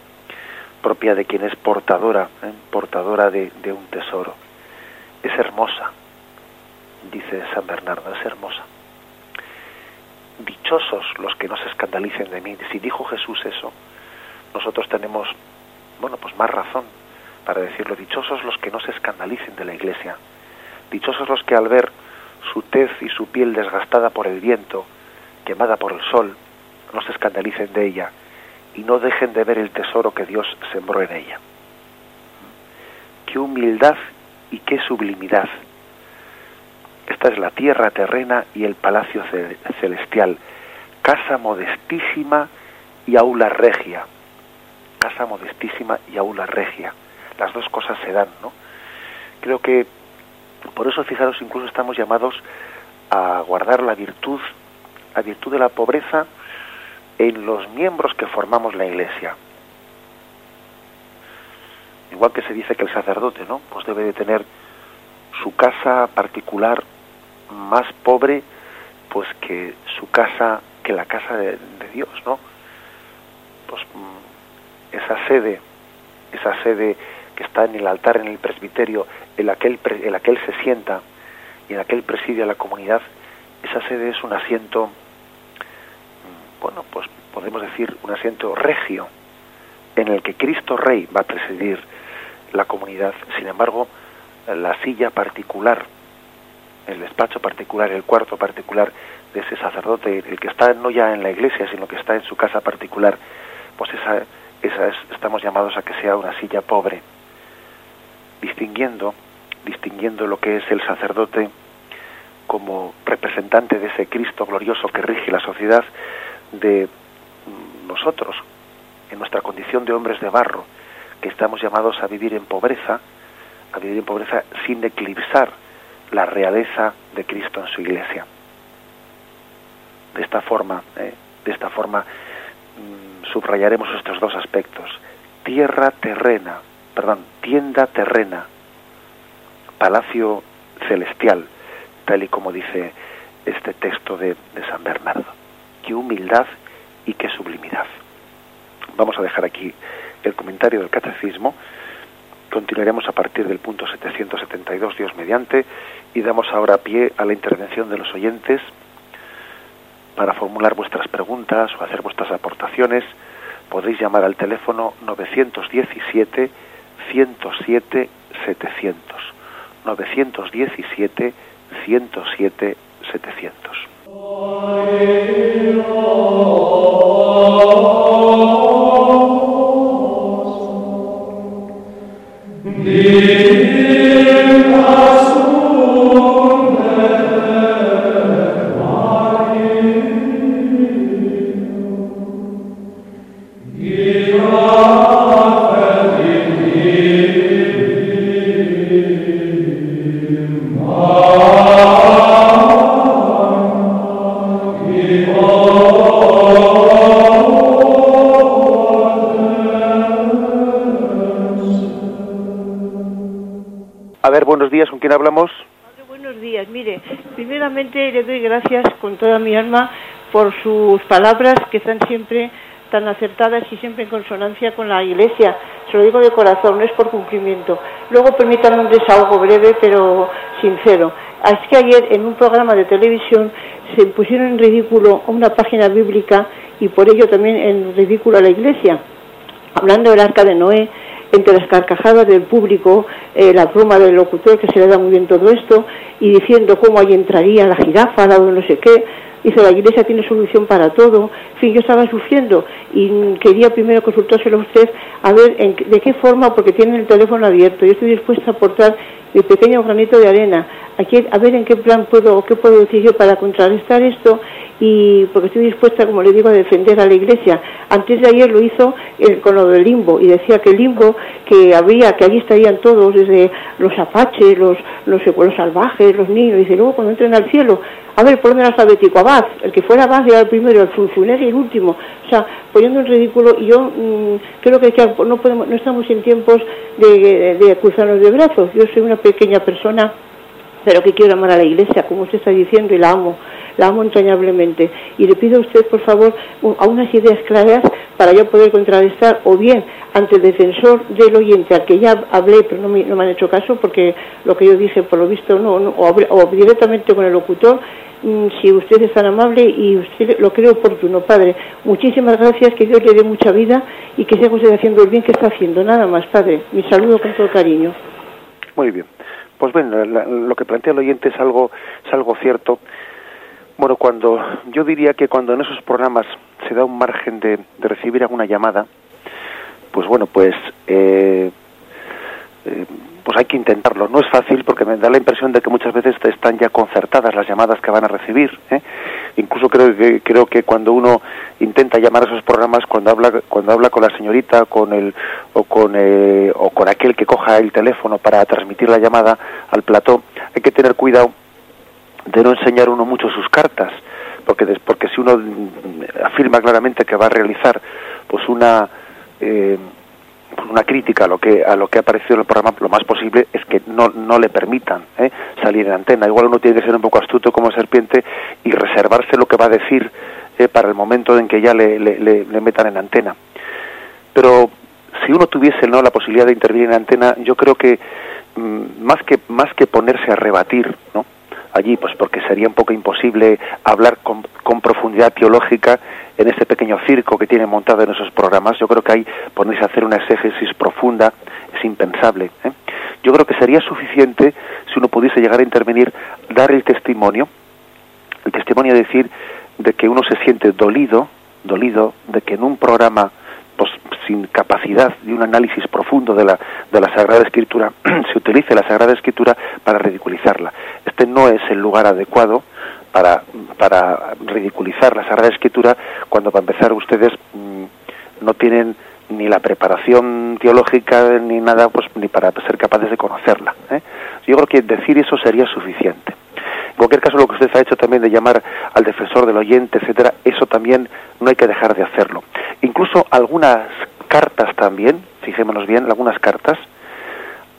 propia de quien es portadora, ¿eh? portadora de, de un tesoro. Es hermosa, dice San Bernardo, es hermosa. Dichosos los que no se escandalicen de mí. Si dijo Jesús eso, nosotros tenemos, bueno, pues más razón para decirlo. Dichosos los que no se escandalicen de la Iglesia Dichosos los que al ver su tez y su piel desgastada por el viento, quemada por el sol, no se escandalicen de ella y no dejen de ver el tesoro que Dios sembró en ella. Qué humildad y qué sublimidad. Esta es la tierra terrena y el palacio celestial, casa modestísima y aula regia. Casa modestísima y aula regia. Las dos cosas se dan, ¿no? Creo que por eso, fijaros, incluso estamos llamados a guardar la virtud, la virtud de la pobreza en los miembros que formamos la Iglesia. igual que se dice que el sacerdote, ¿no? Pues debe de tener su casa particular más pobre, pues que su casa, que la casa de, Dios, ¿no? Pues mm, esa sede, esa sede que está en el altar, en el presbiterio, en la que él, en la que él se sienta y en la que él preside a la comunidad, esa sede es un asiento, bueno, pues podemos decir un asiento regio, en el que Cristo Rey va a presidir la comunidad. Sin embargo, la silla particular, el despacho particular, el cuarto particular de ese sacerdote, el que está no ya en la iglesia, sino que está en su casa particular, pues esa, esa es, estamos llamados a que sea una silla pobre, distinguiendo, distinguiendo lo que es el sacerdote como representante de ese Cristo glorioso que rige la sociedad de nosotros, en nuestra condición de hombres de barro, que estamos llamados a vivir en pobreza, a vivir en pobreza sin eclipsar la realeza de Cristo en su iglesia. De esta forma, eh, de esta forma mm, subrayaremos estos dos aspectos. Tierra terrena, perdón, tienda terrena, palacio celestial, tal y como dice este texto de, de San Bernardo. Qué humildad y qué sublimidad. Vamos a dejar aquí el comentario del catecismo. Continuaremos a partir del punto 772, Dios mediante, y damos ahora pie a la intervención de los oyentes para formular vuestras preguntas o hacer vuestras aportaciones. Podéis llamar al teléfono 917 107 700. 917 107 700. O hablamos? buenos días. Mire, primeramente le doy gracias con toda mi alma por sus palabras que están siempre tan acertadas y siempre en consonancia con la Iglesia. Se lo digo de corazón, no es por cumplimiento. Luego permítanme un desahogo breve pero sincero. Es que ayer en un programa de televisión se pusieron en ridículo una página bíblica y por ello también en ridículo a la Iglesia, hablando del arca de Noé entre las carcajadas del público, eh, la broma del locutor que se le da muy bien todo esto, y diciendo cómo ahí entraría la jirafa, dado no sé qué, dice la iglesia tiene solución para todo, en fin, yo estaba sufriendo y quería primero consultárselo a usted a ver de qué forma, porque tiene el teléfono abierto, yo estoy dispuesta a aportar mi pequeño granito de arena, aquí, a ver en qué plan puedo, qué puedo decir yo para contrarrestar esto y porque estoy dispuesta, como le digo, a defender a la Iglesia. Antes de ayer lo hizo el, con lo del limbo y decía que el limbo que había, que allí estarían todos, desde los apaches, los, los, los salvajes, los niños, y dice luego cuando entren al cielo, a ver, por orden alfabético, Abad, el que fuera Abad era el primero, el funcionario y el último, o sea, poniendo en ridículo, y yo mm, creo que, no, podemos, no estamos en tiempos de cruzarnos de brazos, yo soy una pequeña persona, pero que quiero amar a la Iglesia, como usted está diciendo, y la amo la amo entrañablemente. Y le pido a usted, por favor, a unas ideas claras para yo poder contrarrestar o bien ante el defensor del oyente al que ya hablé, pero no me, no han hecho caso porque lo que yo dije, por lo visto, no, o, directamente con el locutor, mm, si usted es tan amable y usted lo cree oportuno, Padre. Muchísimas gracias, que Dios le dé mucha vida y que siga usted haciendo el bien que está haciendo. Nada más, Padre. Mi saludo con todo cariño. Muy bien. Pues bueno, lo que plantea el oyente es algo, es algo cierto. Bueno, cuando yo diría que cuando en esos programas se da un margen de, recibir alguna llamada, pues bueno, pues eh, eh, pues hay que intentarlo. No es fácil porque me da la impresión de que muchas veces están ya concertadas las llamadas que van a recibir. ¿eh? Incluso creo que creo que cuando uno intenta llamar a esos programas, cuando habla cuando habla con la señorita, con el o con o con aquel que coja el teléfono para transmitir la llamada al plató, hay que tener cuidado de no enseñar uno mucho sus cartas, porque, porque si uno afirma claramente que va a realizar pues una, eh, una crítica a lo que a lo que ha aparecido en el programa lo más posible es que no, no le permitan ¿eh? salir en antena igual uno tiene que ser un poco astuto como serpiente y reservarse lo que va a decir ¿eh? para el momento en que ya le, le, le, metan en antena pero si uno tuviese no la posibilidad de intervenir en antena yo creo que mm, más que más que ponerse a rebatir no allí, pues porque sería un poco imposible hablar con, profundidad teológica en este pequeño circo que tiene montado en esos programas. Yo creo que ahí ponerse a hacer una exégesis profunda es impensable. ¿eh? Yo creo que sería suficiente si uno pudiese llegar a intervenir, dar el testimonio, el testimonio de decir de que uno se siente dolido, dolido de que en un programa pues, sin capacidad de un análisis profundo de la, de la Sagrada Escritura, se utilice la Sagrada Escritura para ridiculizarla. Este no es el lugar adecuado para, para ridiculizar la Sagrada Escritura cuando, para empezar, ustedes mm, no tienen ni la preparación teológica ni nada, pues ni para ser capaces de conocerla. ¿eh? Yo creo que decir eso sería suficiente. En cualquier caso, lo que usted ha hecho también de llamar al defensor del oyente, etcétera, eso también no hay que dejar de hacerlo. Incluso algunas cartas también, fijémonos bien, algunas cartas,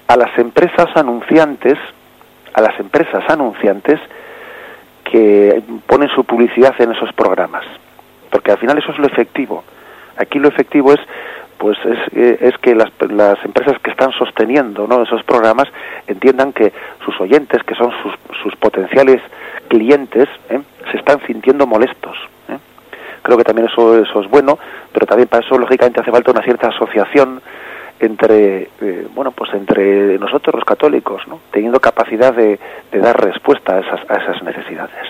a las empresas anunciantes, a las empresas anunciantes que ponen su publicidad en esos programas. Porque al final eso es lo efectivo. Aquí lo efectivo es pues es, eh, es que las, las, empresas que están sosteniendo ¿no? esos programas entiendan que sus oyentes, que son sus, sus potenciales clientes, ¿eh? se están sintiendo molestos. ¿eh? Creo que también eso, eso es bueno, pero también para eso lógicamente hace falta una cierta asociación entre bueno pues entre nosotros los católicos, ¿no? teniendo capacidad de, de dar respuesta a esas, a esas necesidades.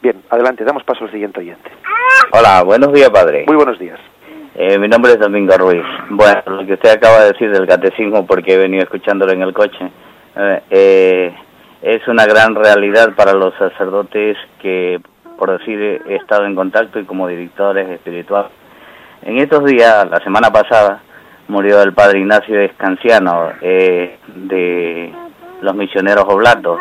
Bien, adelante, damos paso al siguiente oyente. Hola, buenos días, padre. Muy buenos días. Eh, mi nombre es Domingo Ruiz. Bueno, lo que usted acaba de decir del catecismo, porque he venido escuchándolo en el coche, eh, eh, es una gran realidad para los sacerdotes que, por decir, he estado en contacto y como directores espirituales. En estos días, la semana pasada, murió el padre Ignacio Escanciano de los misioneros oblatos.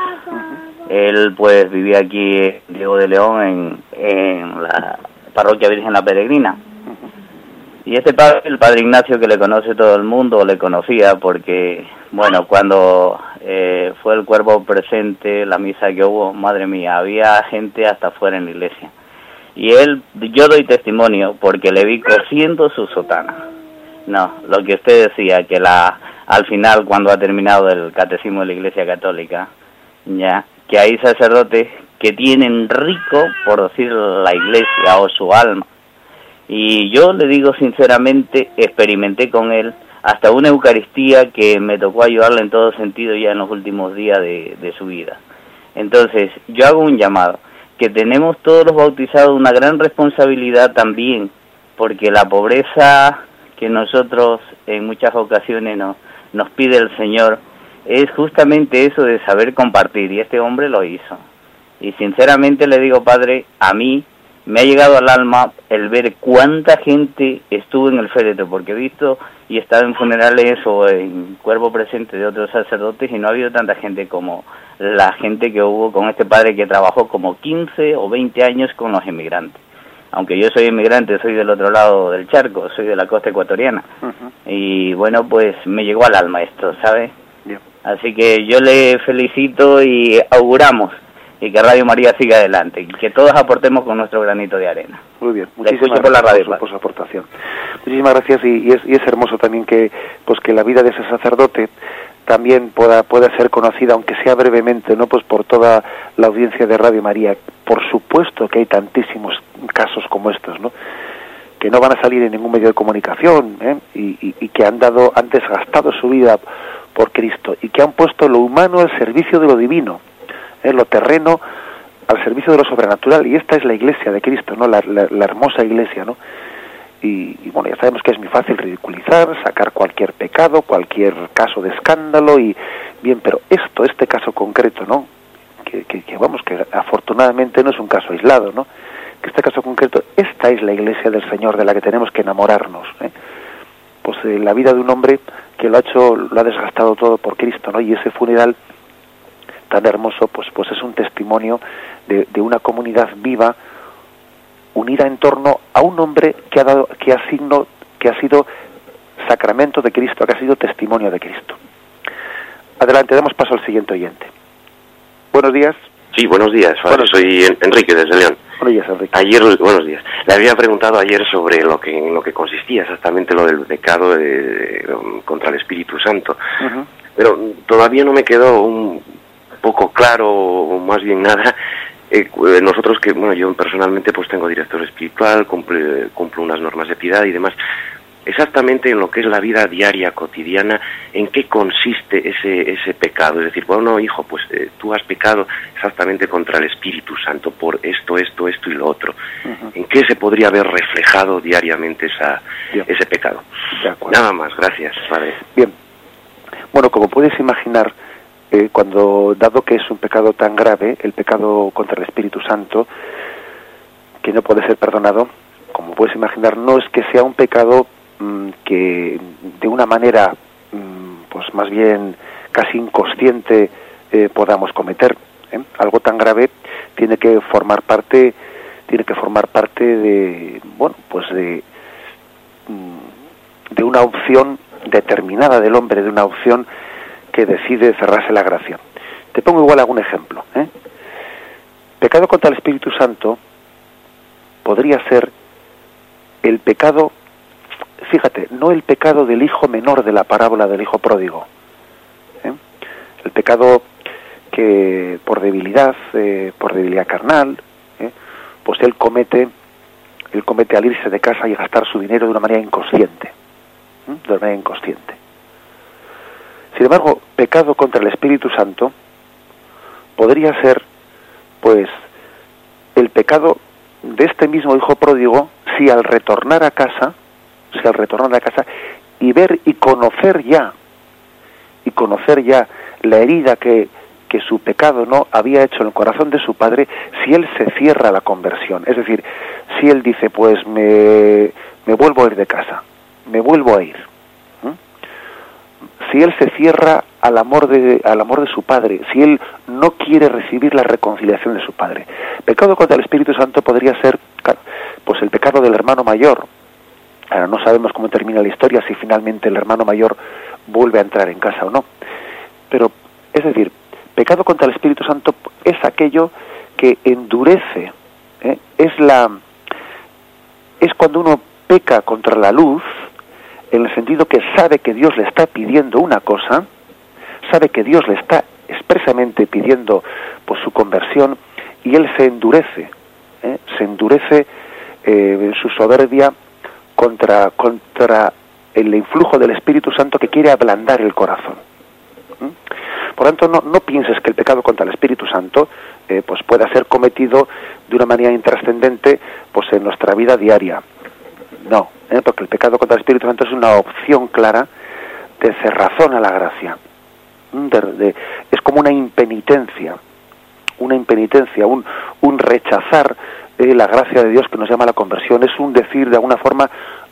Él pues vivía aquí Diego de León en, en la parroquia Virgen la Peregrina y este padre, el padre Ignacio, que le conoce todo el mundo, le conocía porque, bueno, cuando eh, fue el cuerpo presente, la misa que hubo, madre mía, había gente hasta fuera en la iglesia. Y él, yo doy testimonio porque le vi cosiendo su sotana. No, lo que usted decía, que la al final, cuando ha terminado el catecismo de la Iglesia Católica, ya, que hay sacerdotes que tienen rico, por decir la Iglesia o su alma, y yo le digo sinceramente, experimenté con él hasta una Eucaristía que me tocó ayudarle en todo sentido ya en los últimos días de, de su vida. Entonces, yo hago un llamado, que tenemos todos los bautizados una gran responsabilidad también, porque la pobreza que nosotros en muchas ocasiones nos, nos pide el Señor es justamente eso de saber compartir, y este hombre lo hizo. Y sinceramente le digo, Padre, a mí me ha llegado al alma el ver cuánta gente estuvo en el féretro, porque he visto y he estado en funerales o en cuerpo presente de otros sacerdotes y no ha habido tanta gente como la gente que hubo con este padre que trabajó como 15 o 20 años con los inmigrantes. Aunque yo soy inmigrante, soy del otro lado del charco, soy de la costa ecuatoriana. Y bueno, pues me llegó al alma esto, ¿sabe? Así que yo le felicito y auguramos y que Radio María siga adelante y que todos aportemos con nuestro granito de arena. Muy bien, muchísimas gracias por, la radio, por, su, aportación. Muchísimas gracias y, es, y, es, hermoso también que pues que la vida de ese sacerdote también pueda pueda ser conocida aunque sea brevemente, no pues por toda la audiencia de Radio María. Por supuesto que hay tantísimos casos como estos, ¿no? que no van a salir en ningún medio de comunicación ¿eh? y, y que han dado han desgastado su vida por Cristo y que han puesto lo humano al servicio de lo divino en lo terreno al servicio de lo sobrenatural. Y esta es la iglesia de Cristo no la, hermosa iglesia no y, bueno ya sabemos que es muy fácil ridiculizar sacar cualquier pecado cualquier caso de escándalo y bien pero esto este caso concreto no que, que, vamos que afortunadamente no es un caso aislado no que este caso concreto esta es la iglesia del Señor de la que tenemos que enamorarnos ¿eh? pues eh, la vida de un hombre que lo ha hecho lo ha desgastado todo por Cristo no y ese funeral tan hermoso, pues, pues es un testimonio de, de una comunidad viva, unida en torno a un hombre que ha dado, que ha signo, que ha sido sacramento de Cristo, que ha sido testimonio de Cristo. Adelante, damos paso al siguiente oyente. Buenos días. Sí, buenos días. Soy Enrique desde León. Buenos días, Enrique. Ayer, buenos días. Le había preguntado ayer sobre lo que, en lo que consistía exactamente lo del pecado de, contra el Espíritu Santo. Pero todavía no me quedó un poco claro, o más bien nada, eh, nosotros que, bueno, yo personalmente pues tengo director espiritual, cumplo unas normas de piedad y demás, exactamente en lo que es la vida diaria, cotidiana, en qué consiste ese, ese pecado. Es decir, bueno, hijo, pues eh, tú has pecado exactamente contra el Espíritu Santo por esto, esto, esto y lo otro. ¿En qué se podría haber reflejado diariamente esa, ese pecado? Nada más, gracias. Bien. Bueno, como puedes imaginar, eh, cuando, dado que es un pecado tan grave, el pecado contra el Espíritu Santo, que no puede ser perdonado, como puedes imaginar, no es que sea un pecado mm, que de una manera, mm, pues más bien casi inconsciente, eh, podamos cometer. ¿eh? Algo tan grave tiene que formar parte, tiene que formar parte de, bueno, pues de, mm, de una opción determinada del hombre, de una opción que decide cerrarse la gracia. Te pongo igual algún ejemplo. ¿eh? Pecado contra el Espíritu Santo podría ser el pecado, fíjate, no el pecado del hijo menor de la parábola del hijo pródigo. ¿eh? El pecado que por debilidad, eh, por debilidad carnal, pues él comete, él comete al irse de casa y gastar su dinero de una manera inconsciente, de una manera inconsciente. Sin embargo, pecado contra el Espíritu Santo podría ser, pues, el pecado de este mismo hijo pródigo si al retornar a casa, si al retornar a casa y ver y conocer ya, y conocer ya la herida que, que su pecado no había hecho en el corazón de su padre, si él se cierra la conversión, es decir, si él dice, pues me, me vuelvo a ir de casa, me vuelvo a ir, si él se cierra al amor de al amor de su padre, si él no quiere recibir la reconciliación de su padre. Pecado contra el Espíritu Santo podría ser pues el pecado del hermano mayor. Ahora no sabemos cómo termina la historia si finalmente el hermano mayor vuelve a entrar en casa o no. Pero es decir, pecado contra el Espíritu Santo es aquello que endurece, ¿eh? es la es cuando uno peca contra la luz, en el sentido que sabe que Dios le está pidiendo una cosa, sabe que Dios le está expresamente pidiendo por su conversión y él se endurece, ¿eh? se endurece eh, en su soberbia contra, contra el influjo del Espíritu Santo que quiere ablandar el corazón. Por tanto, no, no, pienses que el pecado contra el Espíritu Santo eh, pues pueda ser cometido de una manera intrascendente pues en nuestra vida diaria. No, ¿eh? porque el pecado contra el Espíritu Santo es una opción clara de cerrazón a la gracia. es como una impenitencia, una impenitencia, un, rechazar eh, la gracia de Dios que nos llama a la conversión, es un decir de alguna forma,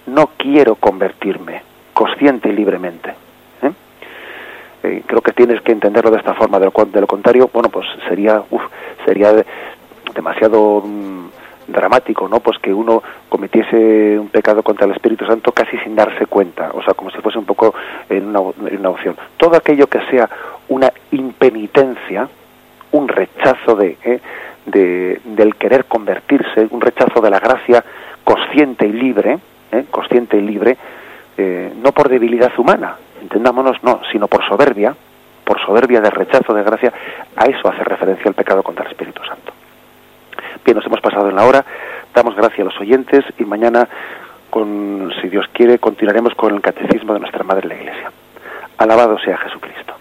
no quiero convertirme, consciente y libremente. ¿eh? creo que tienes que entenderlo de esta forma, de lo, contrario, bueno, pues sería, sería demasiado... Mm, dramático, ¿no? Pues que uno cometiese un pecado contra el Espíritu Santo casi sin darse cuenta, o sea, como si fuese un poco en una, opción. Todo aquello que sea una impenitencia, un rechazo de, ¿eh? de, del querer convertirse, un rechazo de la gracia consciente y libre, ¿eh? consciente y libre, eh, no por debilidad humana, entendámonos, no, sino por soberbia, por soberbia de rechazo de gracia, a eso hace referencia el pecado contra el Espíritu Santo. Bien, nos hemos pasado en la hora. Damos gracias a los oyentes y mañana, con, si Dios quiere, continuaremos con el catecismo de nuestra Madre la Iglesia. Alabado sea Jesucristo.